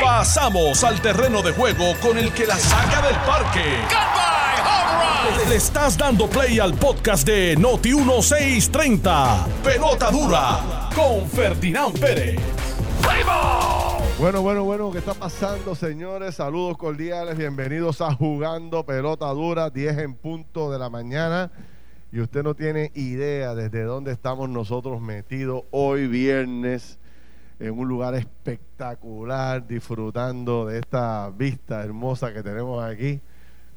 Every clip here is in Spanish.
Pasamos al terreno de juego con el que la saca del parque. Le estás dando play al podcast de Noti 1630. Pelota dura con Ferdinand Pérez. Bueno, bueno, bueno, ¿qué está pasando, señores? Saludos cordiales, bienvenidos a Jugando Pelota Dura, 10 en punto de la mañana. Y usted no tiene idea desde dónde estamos nosotros metidos hoy viernes en un lugar espectacular, disfrutando de esta vista hermosa que tenemos aquí.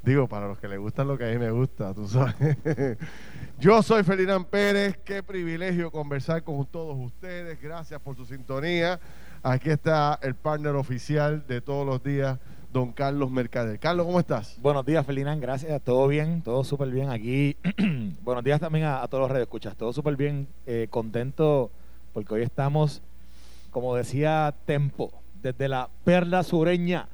Digo, para los que les gustan lo que a mí me gusta, tú sabes. Yo soy Ferdinand Pérez, qué privilegio conversar con todos ustedes. Gracias por su sintonía. Aquí está el partner oficial de todos los días, don Carlos Mercader. Carlos, ¿cómo estás? Buenos días, Ferdinand, gracias. Todo bien, todo súper bien aquí. Buenos días también a, todos los radioescuchas. Todo súper bien, eh, contento porque hoy estamos, como decía Tempo, desde la perla sureña.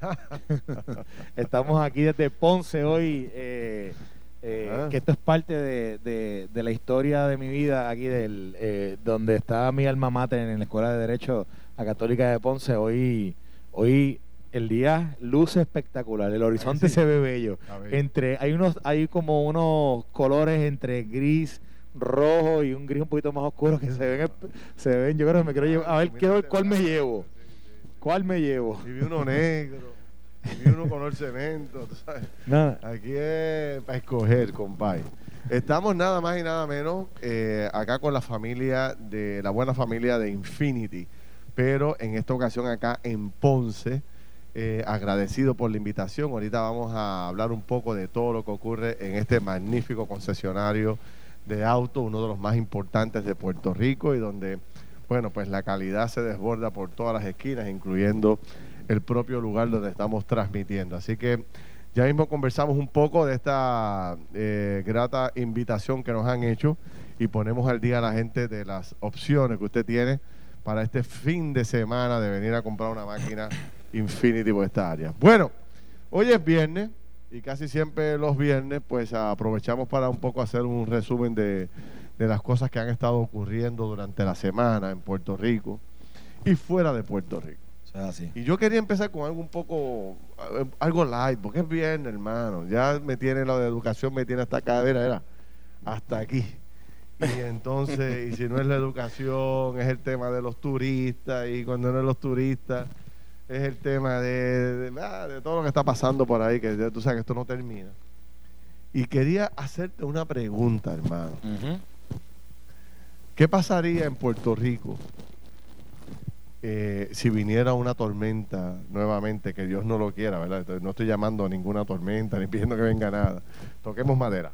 estamos aquí desde Ponce hoy. Eh, eh, ah. que esto es parte de, la historia de mi vida aquí del donde está mi alma mater en la escuela de derecho a Católica de Ponce. Hoy, hoy el día luce espectacular, el horizonte se ve bello. Entre, hay unos, hay como unos colores entre gris, rojo y un gris un poquito más oscuro que se ven, se ven, yo creo que me quiero llevar, a ver quiero ver cuál me llevo. ¿Cuál me llevo? Y vi uno negro, y vi uno color cemento, Nada. Aquí es para escoger, compadre. Estamos nada más y nada menos eh, acá con la familia de la buena familia de Infinity pero en esta ocasión acá en Ponce, eh, agradecido por la invitación. Ahorita vamos a hablar un poco de todo lo que ocurre en este magnífico concesionario de auto, uno de los más importantes de Puerto Rico y donde, bueno, pues la calidad se desborda por todas las esquinas, incluyendo el propio lugar donde estamos transmitiendo. Así que ya mismo conversamos un poco de esta eh, grata invitación que nos han hecho y ponemos al día a la gente de las opciones que usted tiene para este fin de semana de venir a comprar una máquina Infinity por esta área. Bueno, hoy es viernes y casi siempre los viernes pues aprovechamos para un poco hacer un resumen de, las cosas que han estado ocurriendo durante la semana en Puerto Rico y fuera de Puerto Rico. Y yo quería empezar con algo un poco, algo light, porque es viernes, hermano. Ya me tiene la de educación, me tiene hasta cadera, era hasta aquí. Y entonces, y si no es la educación, es el tema de los turistas, y cuando no es los turistas, es el tema de, ah, de, todo lo que está pasando por ahí, que tú sabes que esto no termina. Y quería hacerte una pregunta, hermano. ¿Qué pasaría en Puerto Rico eh, si viniera una tormenta nuevamente, que Dios no lo quiera, ¿verdad? no estoy llamando a ninguna tormenta, ni pidiendo que venga nada. Toquemos madera.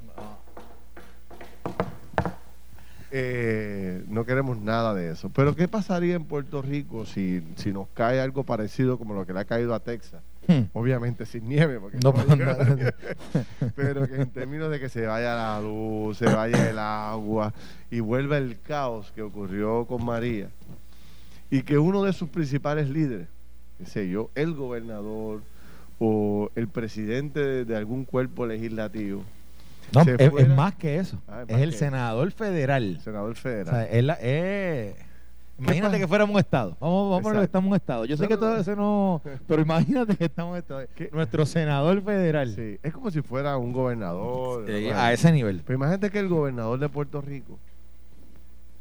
Eh, no queremos nada de eso. Pero ¿qué pasaría en Puerto Rico si, si nos cae algo parecido como lo que le ha caído a Texas? Hmm. Obviamente sin nieve, porque no, pero que en términos de que se vaya la luz, se vaya el agua y vuelva el caos que ocurrió con María y que uno de sus principales líderes, qué sé yo, el gobernador o el presidente de algún cuerpo legislativo, no, es, más que eso. Ah, es, el senador federal. Senador federal. imagínate que fuéramos un estado. Vamos, vamos a poner que estamos un estado. Yo sé que todo eso no. Pero imagínate que estamos un estado. Nuestro senador federal. Sí, es como si fuera un gobernador. a ese nivel. Pero imagínate que el gobernador de Puerto Rico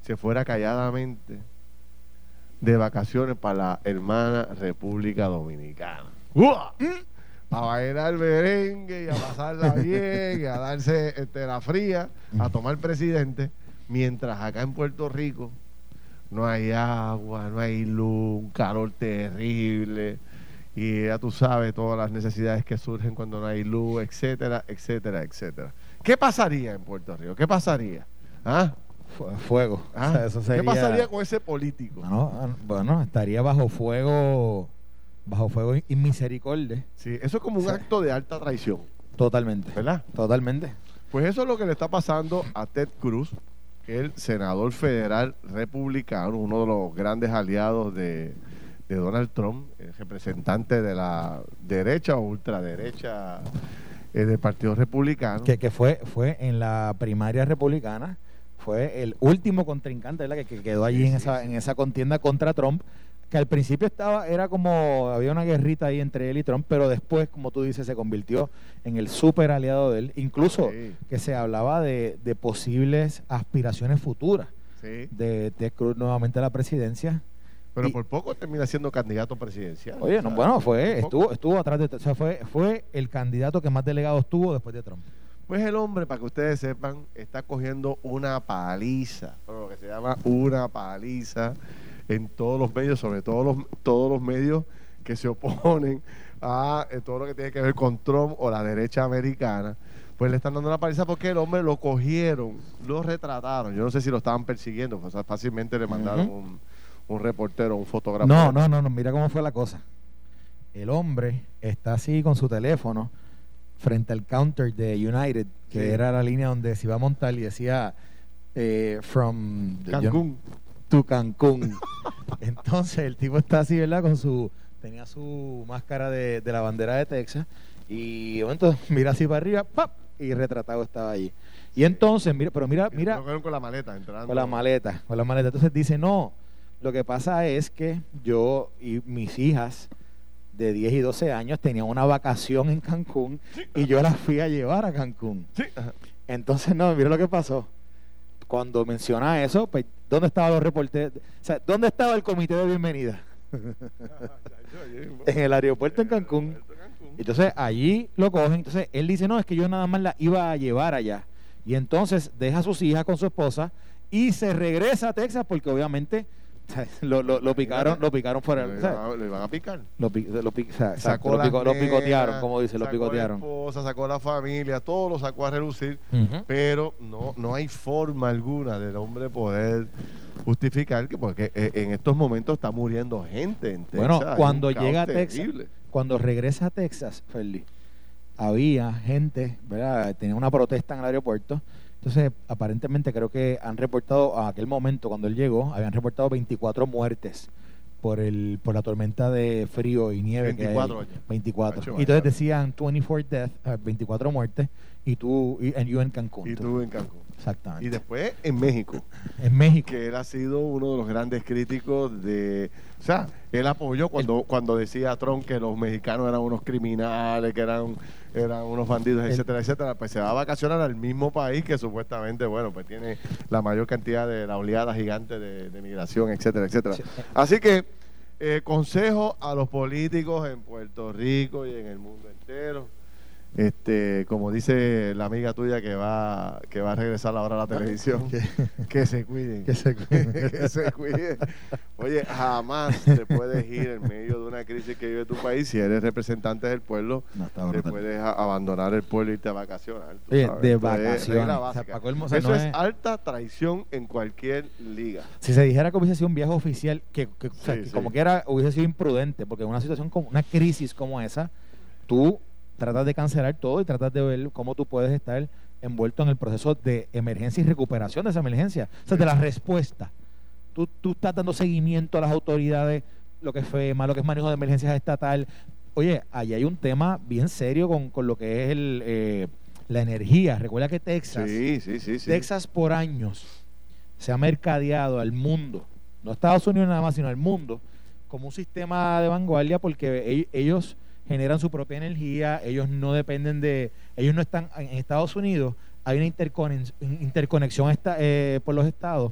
se fuera calladamente de vacaciones para la hermana República Dominicana. ¡Uah! A bailar merengue y a pasarla bien, y a darse este, la fría, a tomar presidente, mientras acá en Puerto Rico no hay agua, no hay luz, un calor terrible, y ya tú sabes todas las necesidades que surgen cuando no hay luz, etcétera, etcétera, etcétera. ¿Qué pasaría en Puerto Rico? ¿Qué pasaría? ¿Ah? Fuego. ¿Ah? ¿Qué pasaría con ese político? bueno, estaría bajo fuego bajo fuego y misericordia. Sí, eso es como un acto de alta traición. Totalmente. ¿Verdad? Totalmente. Pues eso es lo que le está pasando a Ted Cruz, el senador federal republicano, uno de los grandes aliados de, Donald Trump, el representante de la derecha o ultraderecha eh, del Partido Republicano. Que, que, fue, fue en la primaria republicana, fue el último contrincante ¿verdad? Que, quedó allí en, esa, en esa contienda contra Trump que al principio estaba, era como, había una guerrita ahí entre él y Trump, pero después, como tú dices, se convirtió en el súper aliado de él, incluso que se hablaba de, posibles aspiraciones futuras de Ted Cruz nuevamente a la presidencia. Pero por poco termina siendo candidato presidencial. Oye, no, bueno, fue, estuvo, estuvo atrás de, o sea, fue, fue el candidato que más delegados tuvo después de Trump. Pues el hombre, para que ustedes sepan, está cogiendo una paliza, lo que se llama una paliza en todos los medios, sobre todo los, todos los medios que se oponen a eh, todo lo que tiene que ver con Trump o la derecha americana, pues le están dando una paliza porque el hombre lo cogieron, lo retrataron. Yo no sé si lo estaban persiguiendo, pues fácilmente le mandaron un, un, reportero, un fotógrafo. No, no, no, no, mira cómo fue la cosa. El hombre está así con su teléfono frente al counter de United, que era la línea donde se iba a montar y decía eh, from Cancún. To Cancún. Entonces el tipo está así, ¿verdad? Con su tenía su máscara de, la bandera de Texas y momento mira así para arriba, ¡pap! y retratado estaba allí. Y entonces, mira, pero mira, mira. con la maleta entrando. Con la maleta, con la maleta. Entonces dice, no, lo que pasa es que yo y mis hijas de 10 y 12 años tenía una vacación en Cancún y yo la fui a llevar a Cancún. Entonces, no, mira lo que pasó. Cuando menciona eso, pues, ¿dónde estaban los reporteros? O sea, ¿dónde estaba el comité de bienvenida? en el aeropuerto en Cancún. Entonces, allí lo cogen. Entonces, él dice, no, es que yo nada más la iba a llevar allá. Y entonces deja a sus hijas con su esposa y se regresa a Texas porque obviamente lo, lo, lo, picaron, lo picaron fuera. Lo, iban a picar. Lo, sacó lo, picotearon, como dice, lo picotearon. La esposa, sacó la familia, todo lo sacó a relucir, pero no, no hay forma alguna del hombre poder justificar que porque eh, en estos momentos está muriendo gente en Texas. Bueno, cuando llega a Texas, cuando regresa a Texas, Feli, había gente, ¿verdad? Tenía una protesta en el aeropuerto entonces, aparentemente creo que han reportado, a aquel momento cuando él llegó, habían reportado 24 muertes por el por la tormenta de frío y nieve 24 que 24. Y entonces decían 24 deaths, 24 muertes, y tú, y, yo en Cancún. Y tú en Cancún. Exactamente. Y después en México. En México. Que él ha sido uno de los grandes críticos de... O sea, él apoyó cuando, cuando decía Trump que los mexicanos eran unos criminales, que eran, eran unos bandidos, etcétera, etcétera. Pues se va a vacacionar al mismo país que supuestamente, bueno, pues tiene la mayor cantidad de la oleada gigante de, migración, etcétera, etcétera. Así que, eh, consejo a los políticos en Puerto Rico y en el mundo entero este, como dice la amiga tuya que va, que va a regresar ahora a la televisión, que se cuiden. Que se cuiden. que se cuiden. Oye, jamás te puedes ir en medio de una crisis que vive tu país. Si eres representante del pueblo, te puedes abandonar el pueblo y irte a vacacionar. de vacaciones. Eso es, alta traición en cualquier liga. Si se dijera que hubiese sido un viaje oficial, que, como que era, hubiese sido imprudente, porque en una situación como una crisis como esa, tú tratas de cancelar todo y tratas de ver cómo tú puedes estar envuelto en el proceso de emergencia y recuperación de esa emergencia, o sea, de la respuesta. Tú, tú estás dando seguimiento a las autoridades, lo que es FEMA, lo que es manejo de emergencias estatal. Oye, allí hay un tema bien serio con, con lo que es el, eh, la energía. Recuerda que Texas, Texas por años se ha mercadeado al mundo, no Estados Unidos nada más, sino al mundo, como un sistema de vanguardia porque ellos generan su propia energía, ellos no dependen de, ellos no están en Estados Unidos, hay una interconexión, eh, por los estados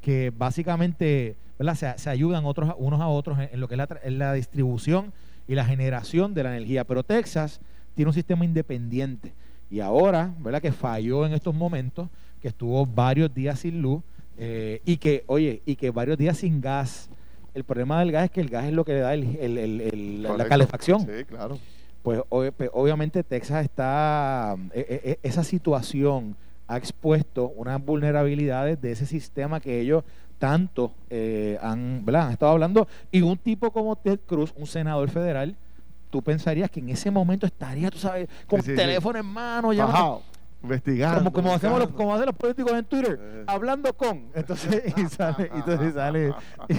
que básicamente Se, ayudan otros, unos a otros en, lo que es la, distribución y la generación de la energía. Pero Texas tiene un sistema independiente y ahora, ¿verdad? Que falló en estos momentos, que estuvo varios días sin luz eh, y que, oye, y que varios días sin gas. El problema del gas es que el gas es lo que le da el, la calefacción. Sí, claro. Pues, pues obviamente Texas está, e, e, e, esa situación ha expuesto unas vulnerabilidades de ese sistema que ellos tanto eh, han, han estado hablando. Y un tipo como Ted Cruz, un senador federal, tú pensarías que en ese momento estaría, tú sabes, con teléfono en mano, ya investigando. Como, como hacemos los, como hacen los políticos en Twitter, eh. hablando con. Entonces, y sale, y entonces sale,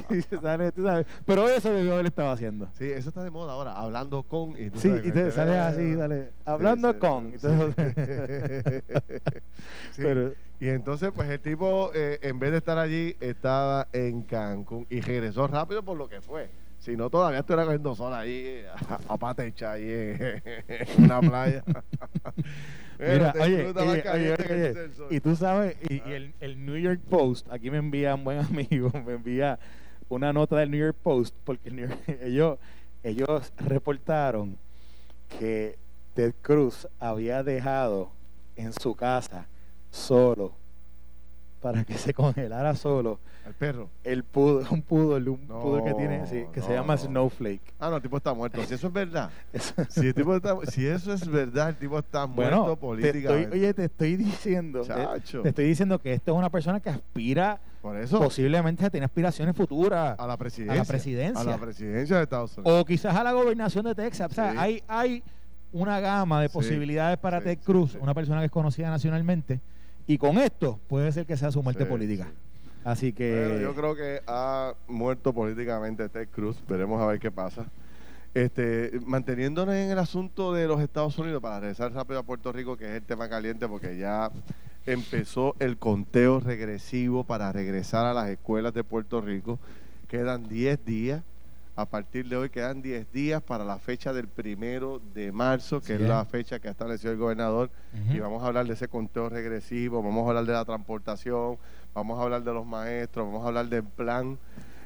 y sale, tú sabes. Pero eso debió haber estado haciendo. Sí, eso está de moda ahora, hablando con. Y sí, y te sale así, dale, hablando con. Pero, y entonces, pues el tipo, eh, en vez de estar allí, estaba en Cancún y regresó rápido por lo que fue. Si no, todavía estuviera cogiendo sol ahí, a, a patecha ahí en, una playa. Mira, oye, oye, y tú sabes, y, el, el, New York Post, aquí me envía un buen amigo, me envía una nota del New York Post, porque ellos, ellos reportaron que Ted Cruz había dejado en su casa solo para que se congelara solo. El perro. El pudo, un pudo, un pudo que tiene, que se llama Snowflake. Ah, no, el tipo está muerto. Si eso es verdad. si, el tipo está, si eso es verdad, el tipo está muerto políticamente. oye, te estoy diciendo. Chacho. Te, estoy diciendo que esto es una persona que aspira. Por eso. Posiblemente tiene aspiraciones futuras. A la presidencia. A la presidencia. A la presidencia de Estados Unidos. O quizás a la gobernación de Texas. O sea, hay, hay una gama de posibilidades para Ted Cruz, una persona que es conocida nacionalmente y con esto puede ser que sea su muerte política. Así que. yo creo que ha muerto políticamente Ted Cruz. Veremos a ver qué pasa. Este, manteniéndonos en el asunto de los Estados Unidos, para regresar rápido a Puerto Rico, que es el tema caliente, porque ya empezó el conteo regresivo para regresar a las escuelas de Puerto Rico. Quedan 10 días a partir de hoy quedan 10 días para la fecha del primero de marzo, que es la fecha que ha establecido el gobernador. Y vamos a hablar de ese conteo regresivo, vamos a hablar de la transportación, vamos a hablar de los maestros, vamos a hablar del plan,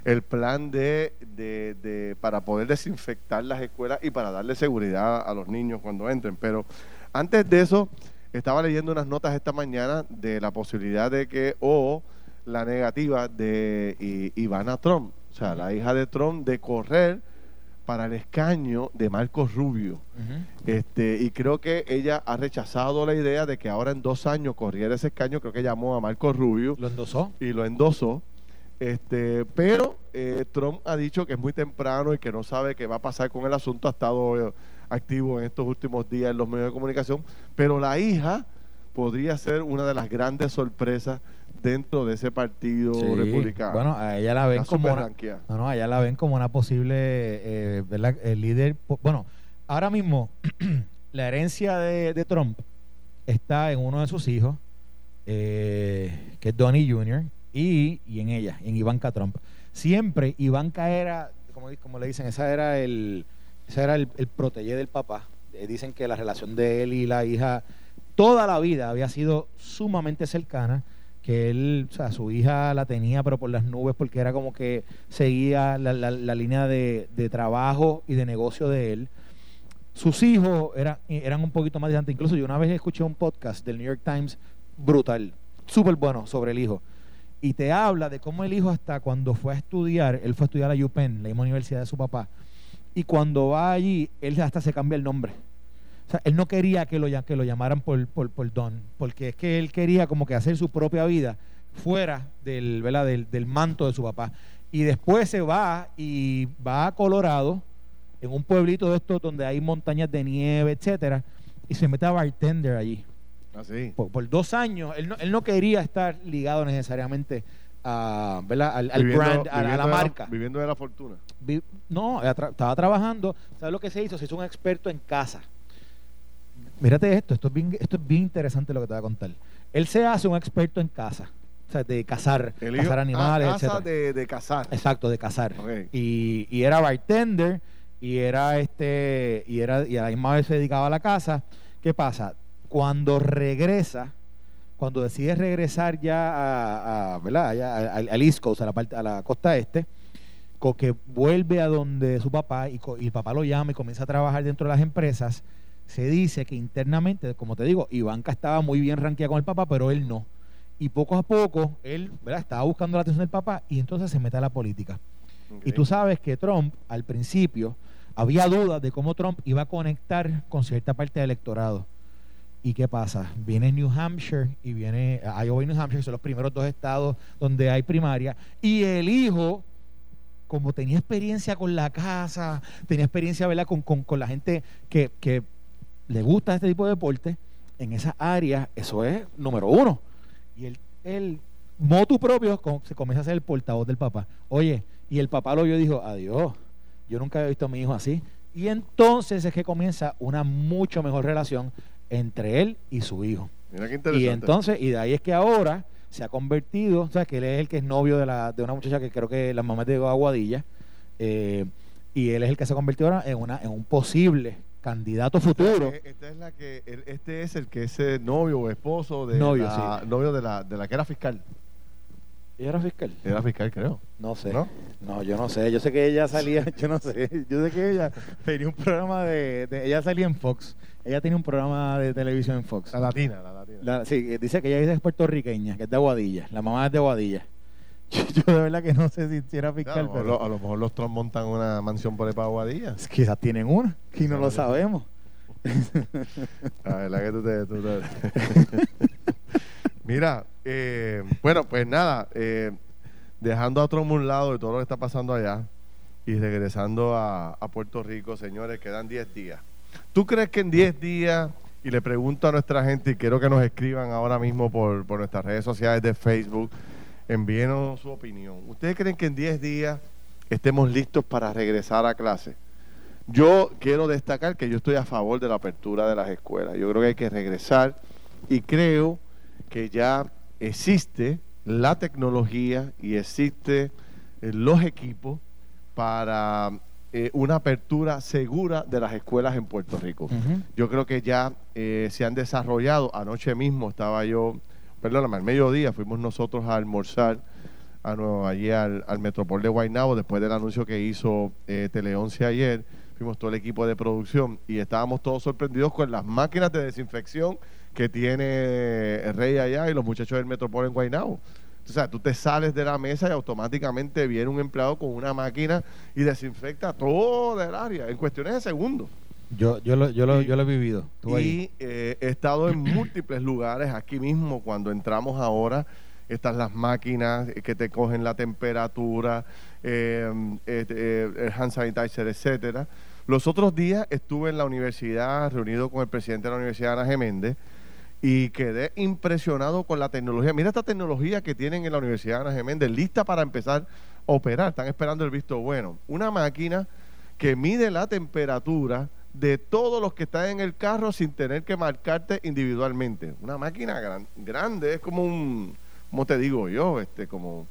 el plan de, de, para poder desinfectar las escuelas y para darle seguridad a los niños cuando entren. Pero antes de eso, estaba leyendo unas notas esta mañana de la posibilidad de que, o la negativa de Ivana Trump sea, la hija de Trump, de correr para el escaño de Marcos Rubio. este, y creo que ella ha rechazado la idea de que ahora en dos años corriera ese escaño. Creo que llamó a Marcos Rubio. ¿Lo endosó? Y lo endosó. Este, pero eh, Trump ha dicho que es muy temprano y que no sabe qué va a pasar con el asunto. Ha estado eh, activo en estos últimos días en los medios de comunicación. Pero la hija podría ser una de las grandes sorpresas dentro de ese partido republicano. Bueno, a ella la ven como una, no, no, ella la ven como una posible eh, El líder. Bueno, ahora mismo la herencia de, Trump está en uno de sus hijos, eh, que es Donnie Jr., y, en ella, en Ivanka Trump. Siempre Ivanka era, como, como le dicen, esa era el, esa era el, el del papá. Eh, dicen que la relación de él y la hija toda la vida había sido sumamente cercana que él, o sea, su hija la tenía, pero por las nubes, porque era como que seguía la, la, línea de, trabajo y de negocio de él. Sus hijos eran, eran un poquito más distantes. Incluso yo una vez escuché un podcast del New York Times brutal, súper bueno, sobre el hijo. Y te habla de cómo el hijo hasta cuando fue a estudiar, él fue a estudiar a UPenn, la misma universidad de su papá, y cuando va allí, él hasta se cambia el nombre o sea, él no quería que lo, que lo llamaran por, por, Don, porque es que él quería como que hacer su propia vida fuera del, Del, del manto de su papá. Y después se va y va a Colorado, en un pueblito de estos donde hay montañas de nieve, etcétera, y se mete a bartender allí. Así. Ah, por, dos años. Él no, él no quería estar ligado necesariamente a, ¿verdad? al, brand, a, la marca. viviendo de la fortuna. no, estaba trabajando. ¿Sabes lo que se hizo? Se hizo un experto en casa. Mírate esto, esto es, bien, esto es bien interesante lo que te voy a contar. Él se hace un experto en casa, o sea, de cazar, cazar animales, casa de, de, cazar. Exacto, de cazar. Y, y, era bartender y era este y era y a la misma vez se dedicaba a la casa. ¿Qué pasa? Cuando regresa, cuando decide regresar ya a, a ¿verdad? al, East Coast, a la parte, a la costa este, que vuelve a donde su papá y, y el papá lo llama y comienza a trabajar dentro de las empresas se dice que internamente, como te digo, Ivanka estaba muy bien ranqueada con el papá, pero él no. Y poco a poco, él ¿verdad? estaba buscando la atención del papá y entonces se mete a la política. Y tú sabes que Trump, al principio, había dudas de cómo Trump iba a conectar con cierta parte del electorado. ¿Y qué pasa? Viene New Hampshire y viene Iowa y New Hampshire, son los primeros dos estados donde hay primaria. Y el hijo, como tenía experiencia con la casa, tenía experiencia ¿verdad? Con, con, con la gente que, que le gusta este tipo de deporte, en esa área, eso es número uno. Y el, el motu propio se comienza a ser el portavoz del papá. Oye, y el papá lo vio y dijo, adiós, yo nunca había visto a mi hijo así. Y entonces es que comienza una mucho mejor relación entre él y su hijo. Mira qué interesante. Y entonces, y de ahí es que ahora se ha convertido, o sea, que él es el que es novio de, la, de una muchacha que creo que la mamá de Aguadilla, eh, y él es el que se ha convertido ahora en, una, en un posible candidato futuro. Esta es la que, este es el que es novio o esposo de novio, la, novio de la, de la que era fiscal. ¿Ella era fiscal? Era fiscal, creo. No sé. ¿No? ¿No? yo no sé. Yo sé que ella salía, yo no sé. Yo sé que ella tenía un programa de, Ella salía en Fox. Ella tiene un programa de televisión en Fox. La latina, la latina. sí, dice que ella es puertorriqueña, que es de Aguadilla. La mamá es de Aguadilla. Yo, de verdad que no sé si era fiscal, pero... a lo mejor los Trump montan una mansión por el para Aguadilla. Quizás tienen una, y no lo sabemos. La verdad que tú te... Tú te... Mira, eh, bueno, pues nada, eh, dejando a otro un lado de todo lo que está pasando allá y regresando a, Puerto Rico, señores, quedan 10 días. ¿Tú crees que en 10 días, y le pregunto a nuestra gente, y quiero que nos escriban ahora mismo por, por nuestras redes sociales de Facebook, envíenos su opinión. ¿Ustedes creen que en 10 días estemos listos para regresar a clase? Yo quiero destacar que yo estoy a favor de la apertura de las escuelas. Yo creo que hay que regresar y creo que ya existe la tecnología y existe eh, los equipos para eh, una apertura segura de las escuelas en Puerto Rico. Yo creo que ya eh, se han desarrollado, anoche mismo estaba yo, perdóname, al mediodía fuimos nosotros a almorzar a allí al, al Metropol de Guaynabo después del anuncio que hizo Teleonce ayer, fuimos todo el equipo de producción y estábamos todos sorprendidos con las máquinas de desinfección que tiene Rey allá y los muchachos del Metropol en Guaynabo. O sea, tú te sales de la mesa y automáticamente viene un empleado con una máquina y desinfecta todo el área en cuestiones de segundos. Yo, yo, lo, yo, lo, yo lo he vivido. y eh, he estado en múltiples lugares, aquí mismo, cuando entramos ahora, están las máquinas que te cogen la temperatura, eh, eh, el hand sanitizer, etcétera. Los otros días estuve en la universidad reunido con el presidente de la Universidad, Ana Geméndez, y quedé impresionado con la tecnología. Mira esta tecnología que tienen en la Universidad de Ana Geméndez, lista para empezar a operar. Están esperando el visto bueno. Una máquina que mide la temperatura de todos los que están en el carro sin tener que marcarte individualmente. Una máquina grande, es como un, ¿cómo te digo yo? Este, como,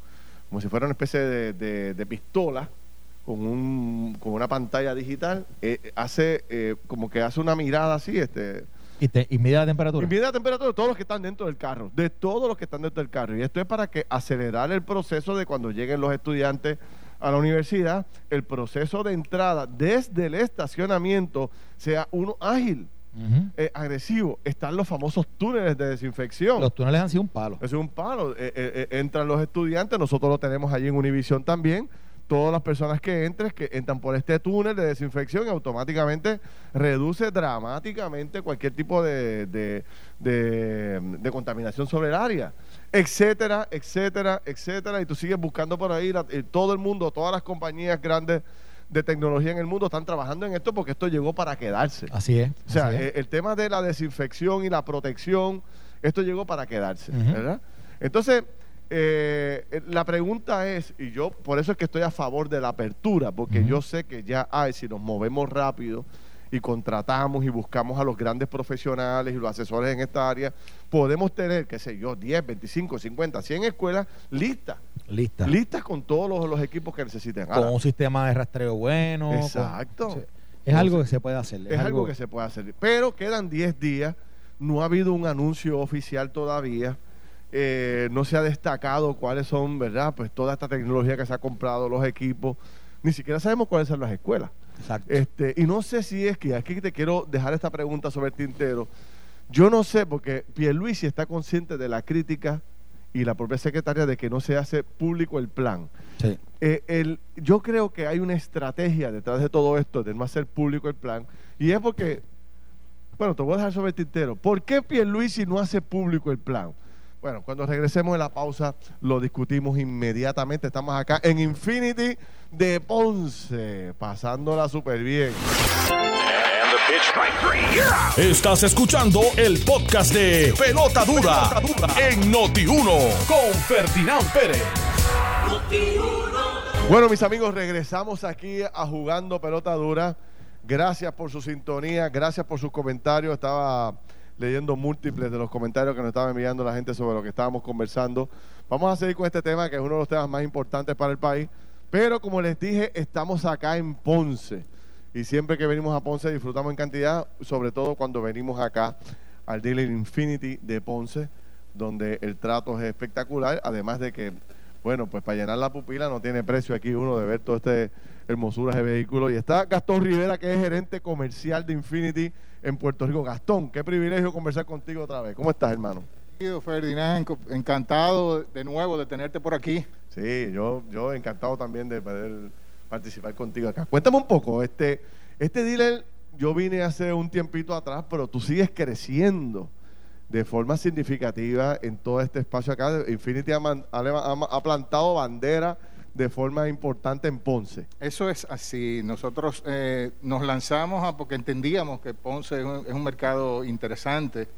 como si fuera una especie de, pistola con, un, con una pantalla digital. Eh, hace eh, como que hace una mirada así, este y, te, mide la temperatura. Y mide la temperatura de todos los que están dentro del carro, de todos los que están dentro del carro. Y esto es para que acelerar el proceso de cuando lleguen los estudiantes a la universidad, el proceso de entrada desde el estacionamiento sea uno ágil. Eh, agresivo. Están los famosos túneles de desinfección. Los túneles han sido un palo. Es un palo. Eh, eh, entran los estudiantes, nosotros lo tenemos allí en Univisión también todas las personas que entres, que entran por este túnel de desinfección y automáticamente reduce dramáticamente cualquier tipo de, de, contaminación sobre el área, etcétera, etcétera, etcétera. Y tú sigues buscando por ahí, eh, todo el mundo, todas las compañías grandes de tecnología en el mundo están trabajando en esto porque esto llegó para quedarse. Así es. O sea, eh, el tema de la desinfección y la protección, esto llegó para quedarse, ¿verdad? Entonces, eh, eh, la pregunta es, y yo por eso es que estoy a favor de la apertura, porque yo sé que ya hay, si nos movemos rápido y contratamos y buscamos a los grandes profesionales y los asesores en esta área, podemos tener, qué sé yo, 10, 25, 50, 100 escuelas listas. Listas. Listas con todos los, equipos que necesiten. con un sistema de rastreo bueno. Exacto. es algo que se puede hacer. Es, algo que se puede hacer. Pero quedan 10 días, no ha habido un anuncio oficial todavía eh, no se ha destacado cuáles son, ¿verdad? Pues toda esta tecnología que se ha comprado, los equipos, ni siquiera sabemos cuáles son las escuelas. Exacto. Este, y no sé si es que aquí te quiero dejar esta pregunta sobre el tintero. Yo no sé, porque Pierluisi está consciente de la crítica y la propia secretaria de que no se hace público el plan. Sí. Eh, el, yo creo que hay una estrategia detrás de todo esto, de no hacer público el plan, y es porque, bueno, te voy a dejar sobre el tintero. ¿Por qué Pierluisi no hace público el plan? Bueno, cuando regresemos de la pausa lo discutimos inmediatamente. Estamos acá en Infinity de Ponce, pasándola súper bien. Estás escuchando el podcast de Pelota Dura, en Noti1 con Ferdinand Pérez. Bueno, mis amigos, regresamos aquí a Jugando Pelota Dura. Gracias por su sintonía, gracias por sus comentarios. Estaba leyendo múltiples de los comentarios que nos estaba enviando la gente sobre lo que estábamos conversando. Vamos a seguir con este tema que es uno de los temas más importantes para el país. Pero como les dije, estamos acá en Ponce. Y siempre que venimos a Ponce disfrutamos en cantidad, sobre todo cuando venimos acá al Dealer Infinity de Ponce, donde el trato es espectacular, además de que, bueno, pues para llenar la pupila no tiene precio aquí uno de ver todo este hermosura de vehículo. Y está Gastón Rivera, que es gerente comercial de Infinity en Puerto Rico. Gastón, qué privilegio conversar contigo otra vez. ¿Cómo estás, hermano? Ferdinand, encantado de nuevo de tenerte por aquí. Sí, yo, yo encantado también de poder participar contigo acá. Cuéntame un poco, este, este dealer, yo vine hace un tiempito atrás, pero tú sigues creciendo de forma significativa en todo este espacio acá. Infinity ha plantado bandera de forma importante en Ponce. Eso es así. Nosotros eh, nos lanzamos a, porque entendíamos que Ponce es un, mercado interesante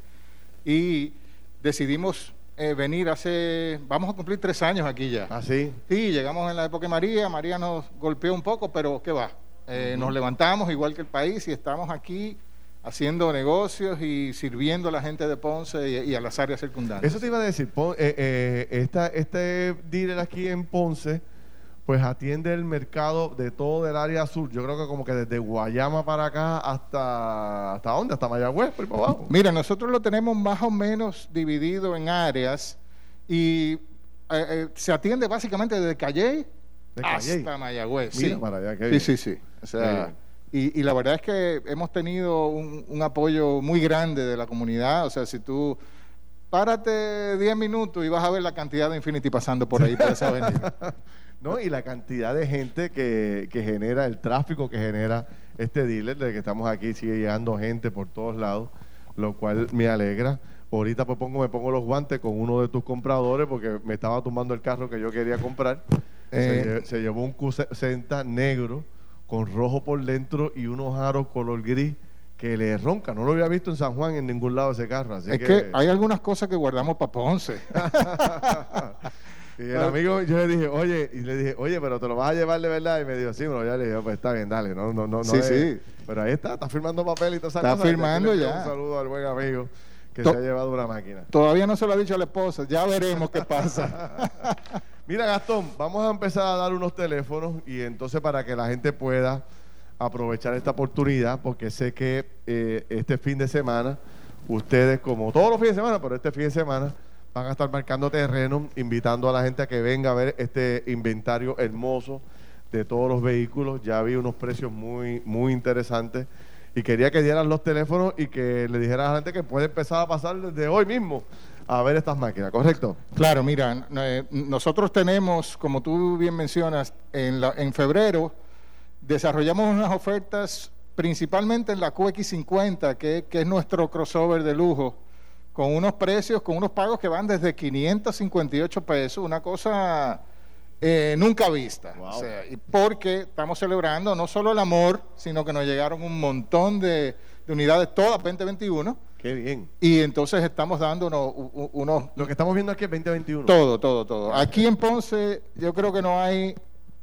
y decidimos eh, venir hace, vamos a cumplir tres años aquí ya. ¿Ah, sí? Sí, llegamos en la época de María, María nos golpeó un poco, pero ¿qué va? Eh, nos levantamos igual que el país y estamos aquí haciendo negocios y sirviendo a la gente de Ponce y, a las áreas circundantes. Eso te iba a decir, esta, este dealer aquí en Ponce pues atiende el mercado de todo el área sur. Yo creo que como que desde Guayama para acá hasta hasta dónde, hasta Mayagüez, por abajo. Mira, nosotros lo tenemos más o menos dividido en áreas y eh, eh, se atiende básicamente desde Calle hasta Mayagüez. sí. sí, sí, sí, O sea, y, la verdad es que hemos tenido un, un apoyo muy grande de la comunidad. O sea, si tú párate 10 minutos y vas a ver la cantidad de Infinity pasando por ahí, por esa avenida. ¿no? Y la cantidad de gente que, genera, el tráfico que genera este dealer, de que estamos aquí, sigue llegando gente por todos lados, lo cual me alegra. Ahorita pues pongo, me pongo los guantes con uno de tus compradores porque me estaba tomando el carro que yo quería comprar. Se, eh. llevó un Q60 negro con rojo por dentro y unos aros color gris que le ronca. No lo había visto en San Juan en ningún lado ese carro. es que... hay algunas cosas que guardamos para Ponce. Y el amigo, yo le dije, oye, y le dije, oye, pero te lo vas a llevar de verdad. Y me dijo, sí, bueno, ya le dije, pues está bien, dale, no, no, no. Sí, sí. Pero ahí está, está firmando papel y esa Está firmando ya. Un saludo al buen amigo que se ha llevado una máquina. Todavía no se lo ha dicho a la esposa, ya veremos qué pasa. Mira, Gastón, vamos a empezar a dar unos teléfonos y entonces para que la gente pueda aprovechar esta oportunidad, porque sé que eh, este fin de semana, ustedes, como todos los fines de semana, pero este fin de semana, van a estar marcando terreno, invitando a la gente a que venga a ver este inventario hermoso de todos los vehículos. Ya vi unos precios muy, muy interesantes. Y quería que dieran los teléfonos y que le dijeran a la gente que puede empezar a pasar desde hoy mismo a ver estas máquinas, ¿correcto? Claro, mira, eh, nosotros tenemos, como tú bien mencionas, en, la, en febrero desarrollamos unas ofertas principalmente en la QX50, que, que es nuestro crossover de lujo con unos precios, con unos pagos que van desde 558 pesos, una cosa eh, nunca vista. y porque estamos celebrando no solo el amor, sino que nos llegaron un montón de, unidades, todas 2021. Qué bien. Y entonces estamos dando unos, Lo que estamos viendo aquí es 2021. Todo, todo, todo. Aquí en Ponce yo creo que no hay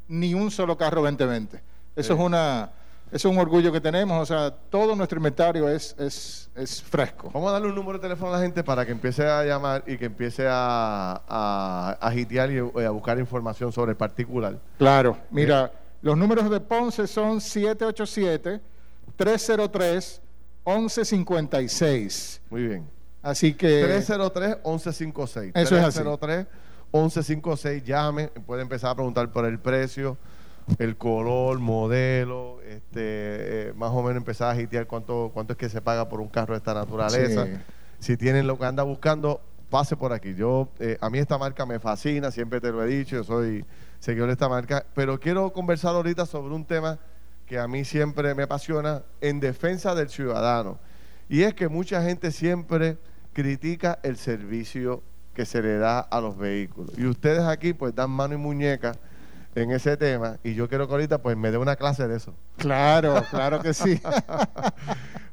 ni un solo carro 2020. Eso es una es un orgullo que tenemos, o sea, todo nuestro inventario es, es, es, fresco. Vamos a darle un número de teléfono a la gente para que empiece a llamar y que empiece a, a, a y a buscar información sobre el particular. Claro, mira, los números de Ponce son 787-303-1156. Muy bien. Así que... 303-1156. Eso 303 1156, llame, puede empezar a preguntar por el precio, el color, modelo, este, eh, más o menos empezar a agitear cuánto, cuánto es que se paga por un carro de esta naturaleza. Si tienen lo que anda buscando, pase por aquí. Yo, eh, a mí esta marca me fascina, siempre te lo he dicho, yo soy seguidor de esta marca, pero quiero conversar ahorita sobre un tema que a mí siempre me apasiona en defensa del ciudadano. Y es que mucha gente siempre critica el servicio que se le da a los vehículos. Y ustedes aquí pues dan mano y muñeca en ese tema y yo quiero que ahorita pues me dé una clase de eso. Claro, claro que sí.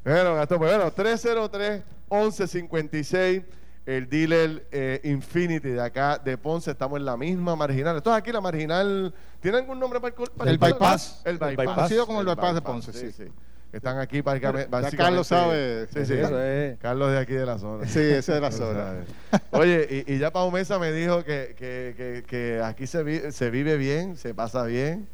bueno, Gastón, pues bueno, 303 1156 el dealer eh, Infinity de acá de Ponce, estamos en la misma marginal. Esto es aquí la marginal, ¿tiene algún nombre para el, el, bypass? El bypass. Conocido como el, bypass, de Ponce, sí. sí. Están aquí para Carlos sabe. Sí, sí. Carlos de aquí de la zona. Sí, ese de la zona. Oye, y, ya Pau Mesa me dijo que, que, que, aquí se, se vive bien, se pasa bien.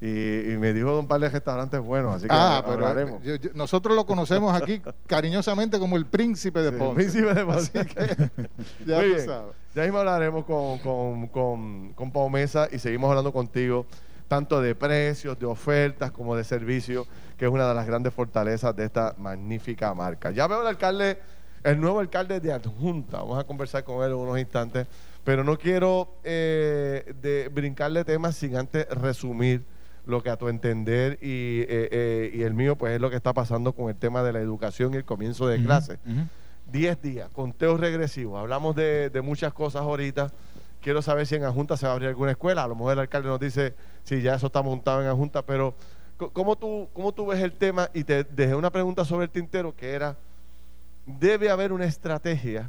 Y, me dijo un par de restaurantes buenos, así que ah, pero nosotros lo conocemos aquí cariñosamente como el príncipe de Ponce. El príncipe de Ponce. ya Muy bien. Ya mismo hablaremos con, con, con, con Pau Mesa y seguimos hablando contigo tanto de precios, de ofertas como de servicios, que es una de las grandes fortalezas de esta magnífica marca. Ya veo el alcalde, el nuevo alcalde de Adjunta, vamos a conversar con él en unos instantes, pero no quiero eh, de brincarle temas sin antes resumir lo que a tu entender y, eh, eh, y, el mío, pues es lo que está pasando con el tema de la educación y el comienzo de clase. Diez días, conteo regresivo. Hablamos de, muchas cosas ahorita. Quiero saber si en Ajunta se va a abrir alguna escuela. A lo mejor el alcalde nos dice si ya eso está montado en Ajunta, pero ¿cómo tú, cómo tú ves el tema? Y te dejé una pregunta sobre el tintero que era, ¿debe haber una estrategia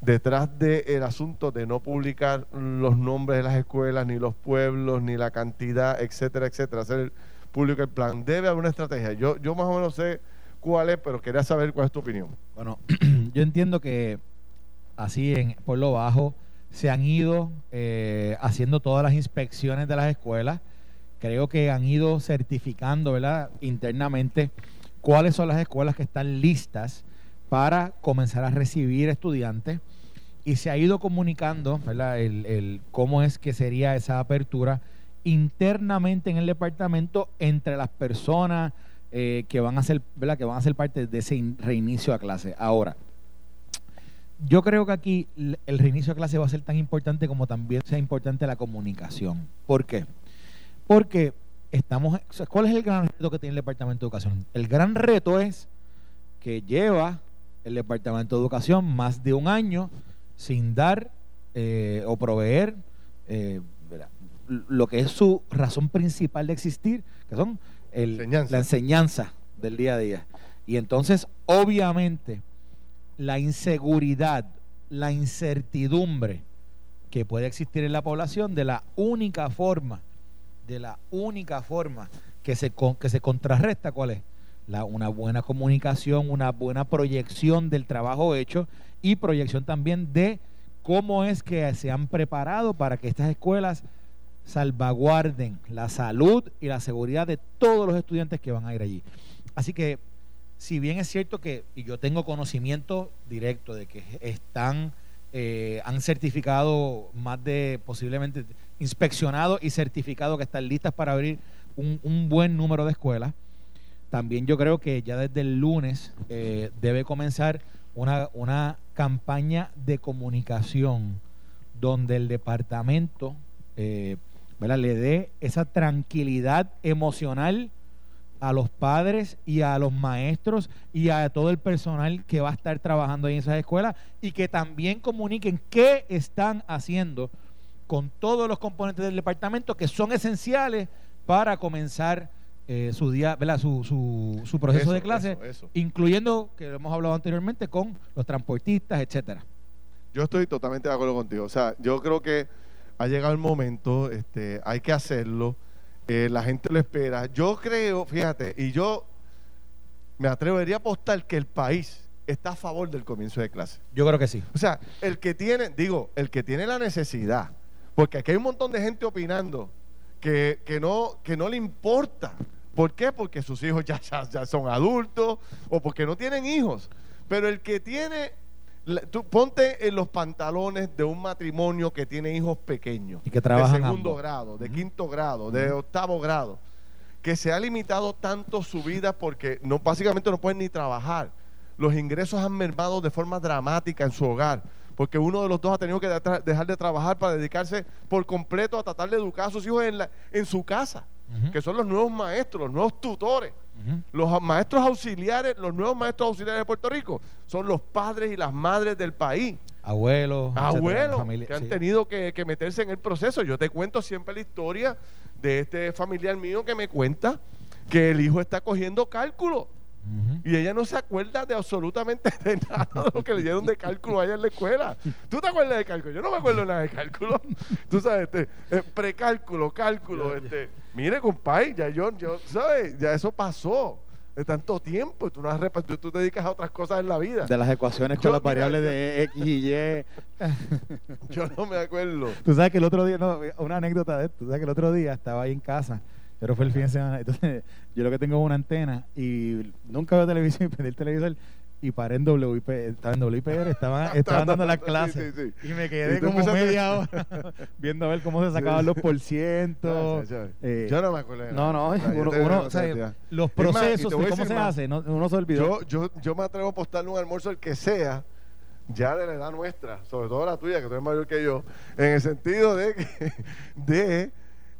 detrás del asunto de no publicar los nombres de las escuelas, ni los pueblos, ni la cantidad, etcétera, etcétera, hacer público el plan. Debe haber una estrategia. Yo, yo más o menos sé cuál es, pero quería saber cuál es tu opinión. Bueno, yo entiendo que así en por lo bajo se han ido eh, haciendo todas las inspecciones de las escuelas. Creo que han ido certificando, ¿verdad? Internamente cuáles son las escuelas que están listas para comenzar a recibir estudiantes y se ha ido comunicando El, cómo es que sería esa apertura internamente en el departamento entre las personas eh, que van a ser que van a ser parte de ese reinicio a clase. Ahora, yo creo que aquí el reinicio a clase va a ser tan importante como también sea importante la comunicación. ¿Por qué? Porque estamos, ¿cuál es el gran reto que tiene el Departamento de Educación? El gran reto es que lleva el Departamento de Educación más de un año sin dar eh, o proveer eh, lo que es su razón principal de existir, que son la enseñanza del día a día. Y entonces, obviamente, la inseguridad, la incertidumbre que puede existir en la población de la única forma, de la única forma que se, que se contrarresta, ¿cuál es? una buena comunicación, una buena proyección del trabajo hecho y proyección también de cómo es que se han preparado para que estas escuelas salvaguarden la salud y la seguridad de todos los estudiantes que van a ir allí. Así que, si bien es cierto que, y yo tengo conocimiento directo de que están, eh, han certificado más de posiblemente inspeccionado y certificado que están listas para abrir un, buen número de escuelas, también yo creo que ya desde el lunes eh, debe comenzar una, una campaña de comunicación donde el departamento eh, le dé esa tranquilidad emocional a los padres y a los maestros y a todo el personal que va a estar trabajando ahí en esas escuelas y que también comuniquen qué están haciendo con todos los componentes del departamento que son esenciales para comenzar eh, su día, Su, su, su proceso de clase, incluyendo que hemos hablado anteriormente con los transportistas, etcétera. Yo estoy totalmente de acuerdo contigo. O sea, yo creo que ha llegado el momento, este, hay que hacerlo. Eh, la gente lo espera. Yo creo, fíjate, y yo me atrevería a apostar que el país está a favor del comienzo de clase. Yo creo que sí. O sea, el que tiene, digo, el que tiene la necesidad, porque aquí hay un montón de gente opinando que, que, no, que no le importa ¿Por qué? Porque sus hijos ya, ya, son adultos o porque no tienen hijos. Pero el que tiene, tú ponte en los pantalones de un matrimonio que tiene hijos pequeños. Y que trabajan De segundo grado, de quinto grado, de octavo grado. Que se ha limitado tanto su vida porque no, básicamente no pueden ni trabajar. Los ingresos han mermado de forma dramática en su hogar porque uno de los dos ha tenido que dejar de trabajar para dedicarse por completo a tratar de educar a sus hijos en, la, en su casa que son los nuevos maestros, los nuevos tutores. Los maestros auxiliares, los nuevos maestros auxiliares de Puerto Rico, son los padres y las madres del país. abuelos, abuelos que han tenido que, que, meterse en el proceso. Yo te cuento siempre la historia de este familiar mío que me cuenta que el hijo está cogiendo cálculo. Y ella no se acuerda de absolutamente de nada de lo que le dieron de cálculo allá en la escuela. ¿Tú te acuerdas de cálculo? Yo no me acuerdo nada de cálculo. Tú sabes, este, eh, precálculo, cálculo. Este, mire, compadre, ya yo, yo, ¿sabes? Ya eso pasó de tanto tiempo. Tú, no has tú, tú, te dedicas a otras cosas en la vida. De las ecuaciones con las variables de X y Y. yo no me acuerdo. Tú sabes que el otro día, no, una anécdota de esto, tú sabes que el otro día estaba ahí en casa pero fue el fin de semana. Entonces, yo lo que tengo es una antena y nunca veo televisión y prendí el televisor y paré en WIP, estaba en WIPR, estaban, estaban dando las clases y me quedé como media hora viendo a ver cómo se sacaban los porcientos. Eh, yo no me acuerdo. no, no, uno, o sea, los procesos de cómo se hace, uno se olvidó. Yo, yo, yo me atrevo a apostarle un almuerzo el que sea ya de la edad nuestra, sobre todo la tuya, que tú eres mayor que yo, en el sentido de que, de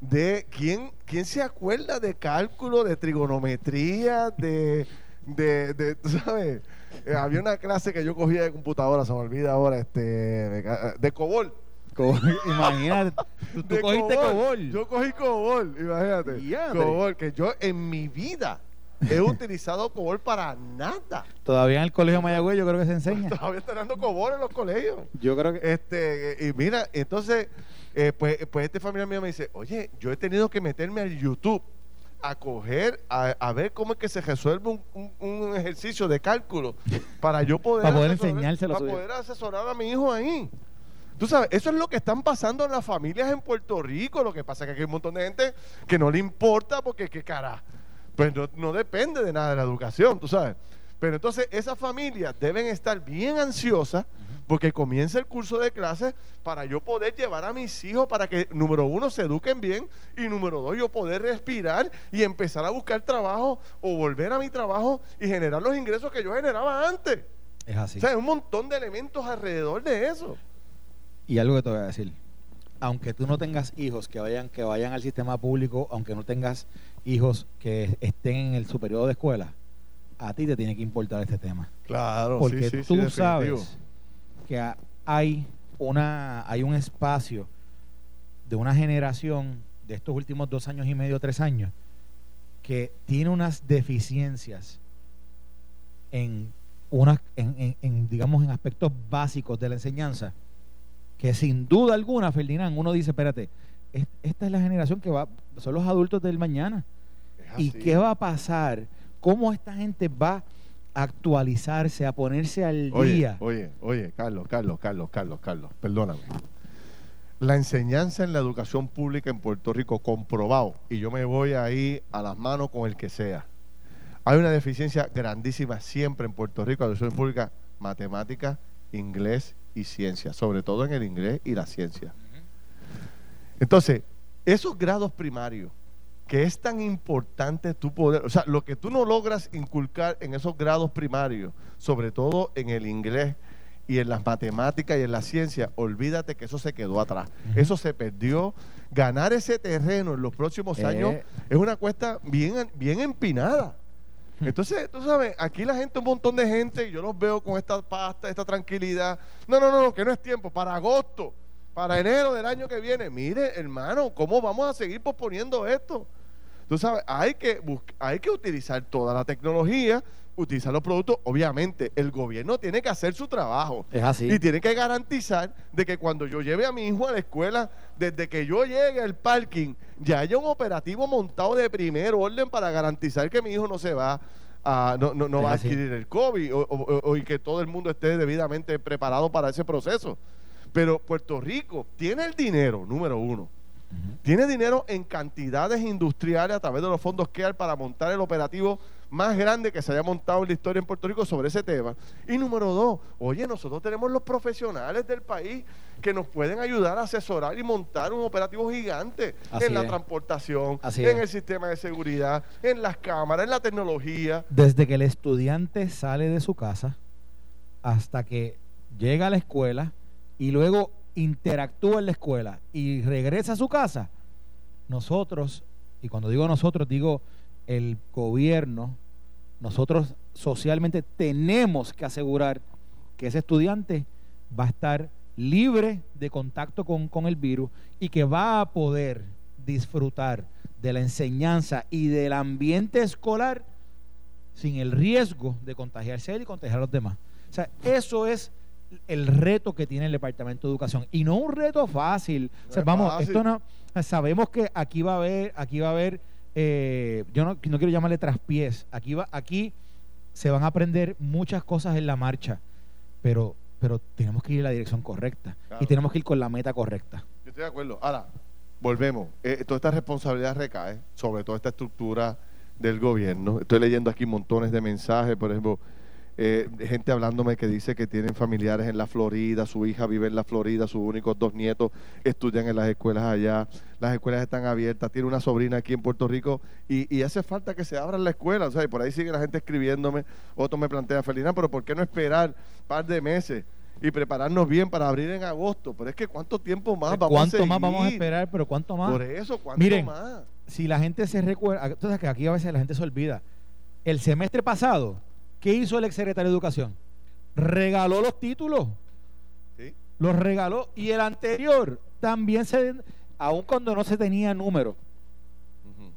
de quién, quién se acuerda de cálculo, de trigonometría, de, de, tú sabes, eh, había una clase que yo cogía de computadora, se me olvida ahora, este, de, COBOL. imagínate, tú, cogiste COBOL. Yo cogí COBOL, imagínate. COBOL, que yo en mi vida he utilizado COBOL para nada. Todavía en el colegio Mayagüez yo creo que se enseña. Todavía están dando COBOL en los colegios. Yo creo que... Este, y mira, entonces eh, pues, pues este familiar mío me dice, oye, yo he tenido que meterme al YouTube a coger, a, ver cómo es que se resuelve un, ejercicio de cálculo para yo poder, para poder enseñárselo para poder asesorar a mi hijo ahí. Tú sabes, eso es lo que están pasando en las familias en Puerto Rico. Lo que pasa es que hay un montón de gente que no le importa porque, qué cara, pues no, no depende de nada de la educación, tú sabes. Pero entonces esas familias deben estar bien ansiosas porque comienza el curso de clases para yo poder llevar a mis hijos para que, número uno, se eduquen bien y número dos, yo poder respirar y empezar a buscar trabajo o volver a mi trabajo y generar los ingresos que yo generaba antes. Es así. O sea, hay un montón de elementos alrededor de eso. Y algo que te voy a decir. Aunque tú no tengas hijos que vayan, que vayan al sistema público, aunque no tengas hijos que estén en el superior de escuela, a ti te tiene que importar este tema. Claro, porque sí, tú sabes que hay, una, hay un espacio de una generación de estos últimos dos años y medio, tres años, que tiene unas deficiencias en, unas, en, digamos, en aspectos básicos de la enseñanza, que sin duda alguna, Ferdinand, uno dice, espérate, esta es la generación que va, son los adultos del mañana. ¿Y qué va a pasar? ¿Cómo esta gente va actualizarse, a ponerse al día. Oye, oye, Carlos, Carlos, Carlos, Carlos, Carlos, perdóname. La enseñanza en la educación pública en Puerto Rico, comprobado, y yo me voy ahí a las manos con el que sea. Hay una deficiencia grandísima siempre en Puerto Rico, la educación pública, matemática, inglés y ciencia, sobre todo en el inglés y la ciencia. Entonces, esos grados primarios que es tan importante tu poder, o sea, lo que tú no logras inculcar en esos grados primarios, sobre todo en el inglés y en las matemáticas y en la ciencia, olvídate que eso se quedó atrás. Eso se perdió. Ganar ese terreno en los próximos eh. años es una cuesta bien, bien empinada. Entonces, tú sabes, aquí la gente, un montón de gente, y yo los veo con esta pasta, esta tranquilidad. No, no, no, que no es tiempo, para agosto, para enero del año que viene. Mire, hermano, ¿cómo vamos a seguir posponiendo esto? Tú sabes, hay que, hay que utilizar toda la tecnología, utilizar los productos. Obviamente, el gobierno tiene que hacer su trabajo. Es así. Y tiene que garantizar de que cuando yo lleve a mi hijo a la escuela, desde que yo llegue al parking, ya haya un operativo montado de primer orden para garantizar que mi hijo no se va a, no, no, va a adquirir el COVID o, y que todo el mundo esté debidamente preparado para ese proceso. Pero Puerto Rico tiene el dinero, número uno tiene dinero en cantidades industriales a través de los fondos hay para montar el operativo más grande que se haya montado en la historia en Puerto Rico sobre ese tema. Y número dos, oye, nosotros tenemos los profesionales del país que nos pueden ayudar a asesorar y montar un operativo gigante en la transportación, en el sistema de seguridad, en las cámaras, en la tecnología. Desde que el estudiante sale de su casa hasta que llega a la escuela y luego interactúa en la escuela y regresa a su casa, nosotros, y cuando digo nosotros, digo el gobierno, nosotros socialmente tenemos que asegurar que ese estudiante va a estar libre de contacto con, con el virus y que va a poder disfrutar de la enseñanza y del ambiente escolar sin el riesgo de contagiarse él y contagiar a los demás. O sea, eso es el reto que tiene el Departamento de Educación y no un reto fácil. vamos, esto no sabemos que aquí va a haber aquí va a haber eh, yo no, no, quiero llamarle traspiés. Aquí va aquí se van a aprender muchas cosas en la marcha, pero pero tenemos que ir en la dirección correcta y tenemos que ir con la meta correcta. Yo estoy de acuerdo. Ahora, volvemos. Eh, toda esta responsabilidad recae sobre toda esta estructura del gobierno. Estoy leyendo aquí montones de mensajes, por ejemplo, eh, gente hablándome que dice que tienen familiares en la Florida, su hija vive en la Florida, sus únicos dos nietos estudian en las escuelas allá, las escuelas están abiertas, tiene una sobrina aquí en Puerto Rico y, hace falta que se abra la escuela, o sea, y por ahí sigue la gente escribiéndome, otro me plantea, Felina, pero ¿por qué no esperar un par de meses? y prepararnos bien para abrir en agosto. Pero es que ¿cuánto tiempo más vamos a ¿Cuánto más vamos a esperar? Pero ¿cuánto más? Por eso, ¿cuánto Miren, más? Si la gente se recuerda, entonces que aquí a veces la gente se olvida. El semestre pasado, ¿qué hizo el exsecretario de Educación? Regaló los títulos. ¿Sí? Los regaló. Y el anterior también se, aun cuando no se tenía número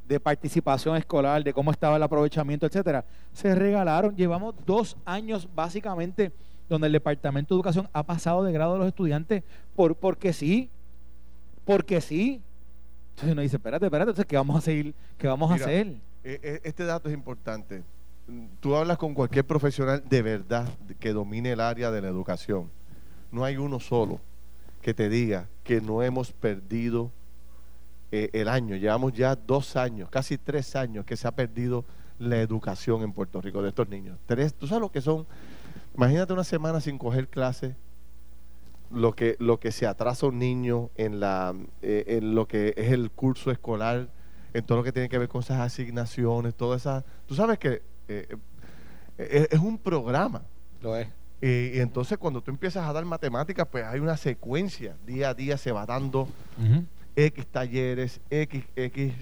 de participación escolar, de cómo estaba el aprovechamiento, etcétera, se regalaron. Llevamos dos años básicamente donde el Departamento de Educación ha pasado de grado a los estudiantes por, porque sí, porque sí. Entonces uno dice, espérate, espérate, entonces, ¿qué vamos a seguir? ¿Qué vamos a hacer? Eh, eh, este dato es importante. Tú hablas con cualquier profesional de verdad que domine el área de la educación. No hay uno solo que te diga que no hemos perdido eh, el año. Llevamos ya dos años, casi tres años que se ha perdido la educación en Puerto Rico de estos niños. Tres, ¿Tú sabes lo que son Imagínate una semana sin coger clase, lo que, lo que se atrasa un niño en, la, eh, en lo que es el curso escolar, en todo lo que tiene que ver con esas asignaciones, todo esa... Tú sabes que eh, eh, es un programa. Lo es. Y, entonces cuando tú empiezas a dar matemáticas, pues hay una secuencia. Día a día se va dando X talleres, X, X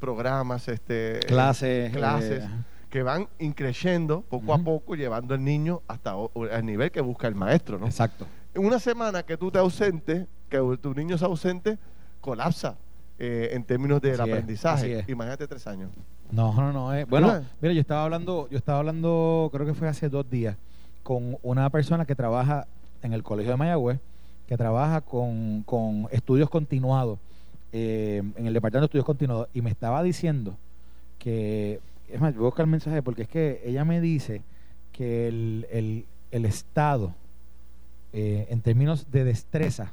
programas, este, clases. clases que van increciendo poco a poco, llevando al niño hasta el nivel que busca el maestro, ¿no? Exacto. En una semana que tú te ausentes, que tu niño se ausente, colapsa eh, en términos del aprendizaje. Imagínate tres años. No, no, no. Eh. Bueno, mira, yo estaba hablando, yo estaba hablando, creo que fue hace dos días, con una persona que trabaja en el Colegio de Mayagüez, que trabaja con, estudios continuados, eh, en el Departamento de Estudios Continuados, y me estaba diciendo que es más, voy a buscar el mensaje porque es que ella me dice que el, Estado, eh, en términos de destreza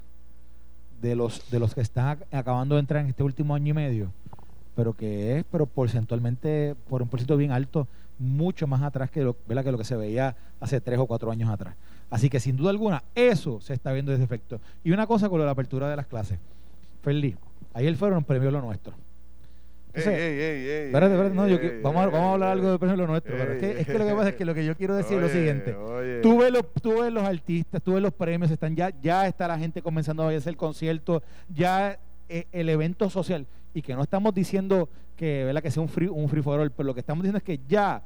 de los, de los que están acabando de entrar en este último año y medio, pero que es pero porcentualmente, por un porcentaje bien alto, mucho más atrás que lo, que lo que se veía hace tres o cuatro años atrás. Así que sin duda alguna, eso se está viendo desde efecto. Y una cosa con la apertura de las clases. Feliz, ayer fueron premios lo nuestro vamos, a, hablar algo de lo nuestro. es, que, lo que pasa es que lo que yo quiero decir es lo siguiente. Tú ves, los, tú ves los artistas, tú ves los premios, están ya, ya está la gente comenzando a hacer conciertos, ya eh, el evento social. Y que no estamos diciendo que, ¿verdad? que sea un free, un free for all, pero lo que estamos diciendo es que ya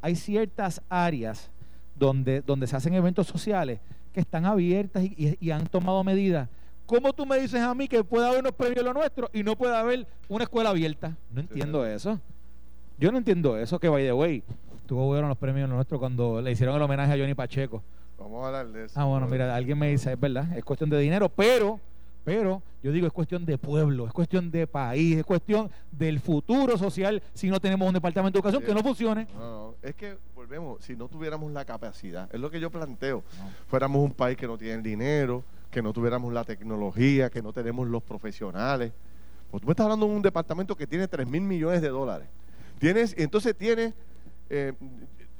hay ciertas áreas donde, donde se hacen eventos sociales que están abiertas y han tomado medidas ¿Cómo tú me dices a mí que puede haber unos premios lo nuestro y no puede haber una escuela abierta? No entiendo eso. Yo no entiendo eso, que by the way, tuvo bueno los premios lo nuestro cuando le hicieron el homenaje a Johnny Pacheco. Vamos a hablar de eso. Ah, bueno, mira, alguien me dice, es verdad, es cuestión de dinero, pero, pero, yo digo, es cuestión de pueblo, es cuestión de país, es cuestión del futuro social si no tenemos un departamento de educación que no funcione. No, no, es que volvemos, si no tuviéramos la capacidad, es lo que yo planteo, fuéramos un país que no tiene dinero, que no tuviéramos la tecnología, que no tenemos los profesionales. Pues tú me estás hablando de un departamento que tiene 3 mil millones de dólares. Tienes, entonces tiene, eh,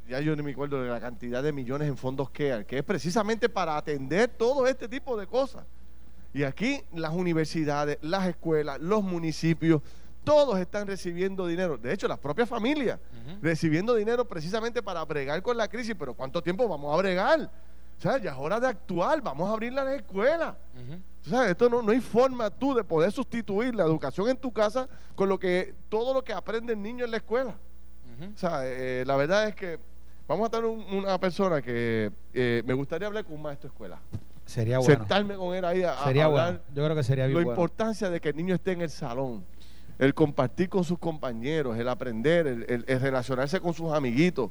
ya yo no me acuerdo de la cantidad de millones en fondos que que es precisamente para atender todo este tipo de cosas. Y aquí las universidades, las escuelas, los municipios, todos están recibiendo dinero. De hecho, las propias familias recibiendo dinero precisamente para bregar con la crisis. Pero ¿cuánto tiempo vamos a bregar? O sea, ya es hora de actuar, vamos a abrir las escuelas. O sea, esto no, no hay forma tú de poder sustituir la educación en tu casa con lo que todo lo que aprende el niño en la escuela. O sea, eh, la verdad es que Vamos a tener una persona que eh, me gustaría hablar con un maestro de escuela. Sería bueno. Sentarme con él ahí a, sería hablar. Yo creo que sería bien La importancia de que el niño esté en el salón, el compartir con sus compañeros, el aprender, el, relacionarse con sus amiguitos,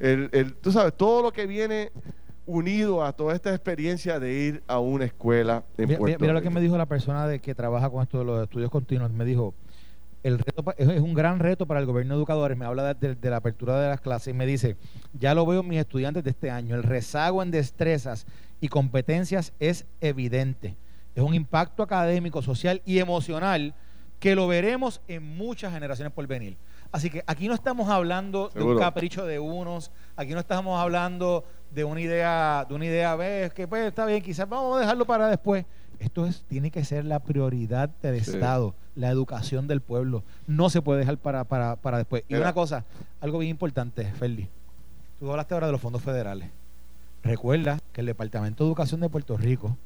el, tú sabes, todo lo que viene unido a toda esta experiencia de ir a una escuela en mira, mira lo que me dijo la persona de que trabaja con esto de los estudios continuos. Me dijo, el reto es un gran reto para el gobierno de educadores. Me habla de, la apertura de las clases y me dice, ya lo veo en mis estudiantes de este año, el rezago en destrezas y competencias es evidente. Es un impacto académico, social y emocional que lo veremos en muchas generaciones por venir. Así que aquí no estamos hablando de un capricho de unos, aquí no estamos hablando de una idea, de una idea, ves que pues está bien, quizás vamos a dejarlo para después. Esto es, tiene que ser la prioridad del Estado, la educación del pueblo. No se puede dejar para, para, para después. Y una cosa, algo bien importante, Ferdi. Tú hablaste ahora de los fondos federales. Recuerda que el Departamento de Educación de Puerto Rico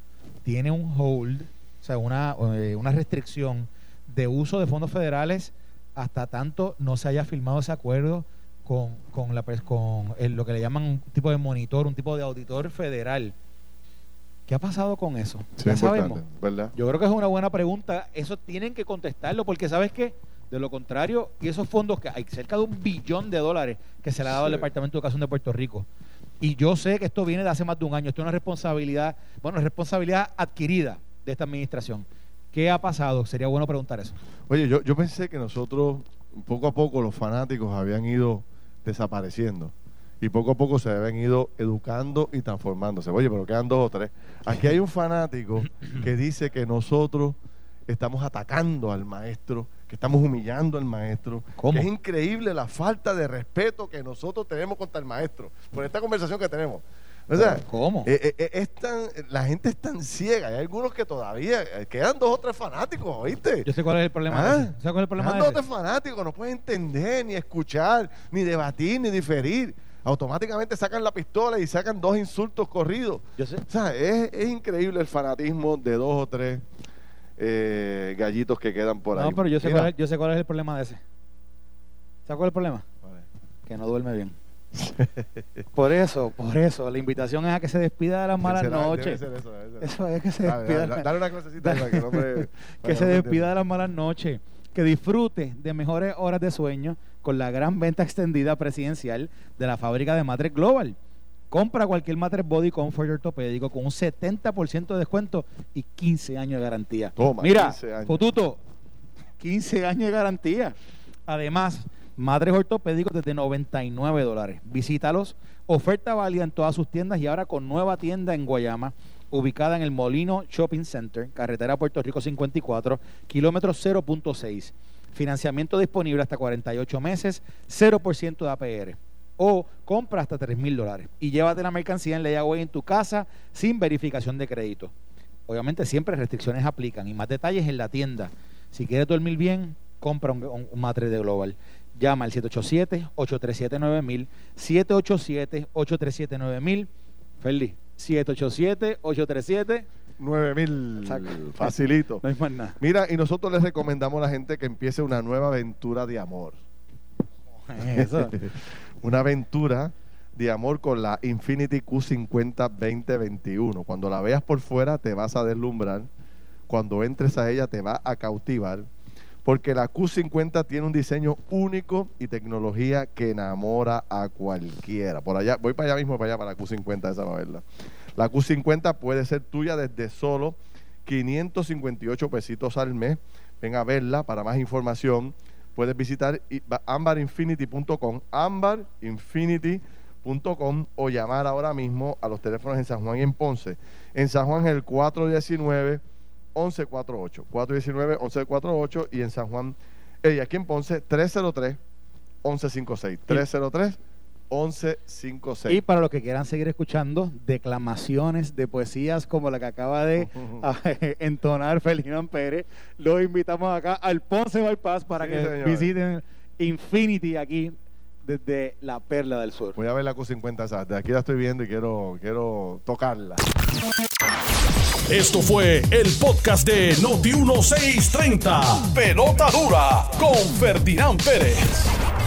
tiene un hold, o sea, una, eh, una restricción de uso de fondos federales hasta tanto no se haya firmado ese acuerdo con, con, la, con lo que le llaman un tipo de monitor, un tipo de auditor federal ¿Qué ha pasado con eso? ya sabemos. ¿verdad? Yo creo que es una buena pregunta. Eso tienen que contestarlo porque sabes que de lo contrario, y esos fondos que hay cerca de un billón de dólares que se le ha dado al Departamento de Educación de Puerto Rico. Y yo sé que esto viene de hace más de un año. Esto es una responsabilidad, bueno, responsabilidad adquirida de esta administración. ¿Qué ha pasado? Sería bueno preguntar eso. Oye, yo, yo pensé que nosotros, poco a poco, los fanáticos habían ido desapareciendo y poco a poco se habían ido educando y transformándose. Oye, pero quedan dos o tres. Aquí hay un fanático que dice que nosotros estamos atacando al maestro, que estamos humillando al maestro. es increíble la falta de respeto que nosotros tenemos contra el maestro por esta conversación que tenemos. O sea, ¿Cómo? Eh, eh, eh, la gente es tan ciega. Hay algunos que todavía quedan dos o tres fanáticos, ¿oíste? Yo sé cuál es el problema. ¿Ah? cuál es el problema. dos o tres fanáticos, no pueden entender, ni escuchar, ni debatir, ni diferir automáticamente sacan la pistola y sacan dos insultos corridos. Yo sé. O sea, es, increíble el fanatismo de dos o tres eh, gallitos que quedan por ahí. No, pero yo sé, cuál es, yo sé cuál es el problema de ese. ¿Sabes cuál es el problema? Que no duerme bien. por eso, por eso, la invitación es a que se despida de las malas noches. Eso, es que se despida. Dale, una clasecita que no me, Que se despida de las malas noches. Que disfrute de mejores horas de sueño con la gran venta extendida presidencial de la fábrica de Matres Global. Compra cualquier Matres Body Comfort ortopédico con un 70% de descuento y 15 años de garantía. Toma, Mira, 15 15 años de garantía. Además, Madres ortopédicos desde 99 dólares. Visítalos. Oferta válida en todas sus tiendas y ahora con nueva tienda en Guayama, ubicada en el Molino Shopping Center, carretera Puerto Rico 54, kilómetro 0.6. Financiamiento disponible hasta 48 meses, 0% de APR. O compra hasta 3 mil dólares y llévate la mercancía en layaway en tu casa sin verificación de crédito. Obviamente siempre restricciones aplican y más detalles en la tienda. Si quieres dormir bien, compra un, un, matre de Global. Llama al 787-837-9000, 787-837-9000. Feliz. 787-837 9 mil. Facilito. No hay más nada. Mira, y nosotros les recomendamos a la gente que empiece una nueva aventura de amor. Eso. una aventura de amor con la Infinity Q50 2021. Cuando la veas por fuera te vas a deslumbrar. Cuando entres a ella te va a cautivar. Porque la Q50 tiene un diseño único y tecnología que enamora a cualquiera. Por allá, voy para allá mismo, para allá, para la Q50 esa, para verla. La Q50 puede ser tuya desde solo 558 pesitos al mes. Ven a verla para más información. Puedes visitar ambarinfinity.com, ambarinfinity.com o llamar ahora mismo a los teléfonos en San Juan y en Ponce. En San Juan es el 419 1148, 419 1148 y en San Juan, y aquí en Ponce 303 1156, 303 1156. Y para los que quieran seguir escuchando declamaciones de poesías como la que acaba de entonar Felino Pérez, los invitamos acá al Ponce Bypass para que visiten Infinity aquí desde la Perla del Sur. Voy a ver la Q50 de aquí la estoy viendo y quiero, quiero tocarla. Esto fue el podcast de Noti 1630. Pelota dura con Ferdinand Pérez.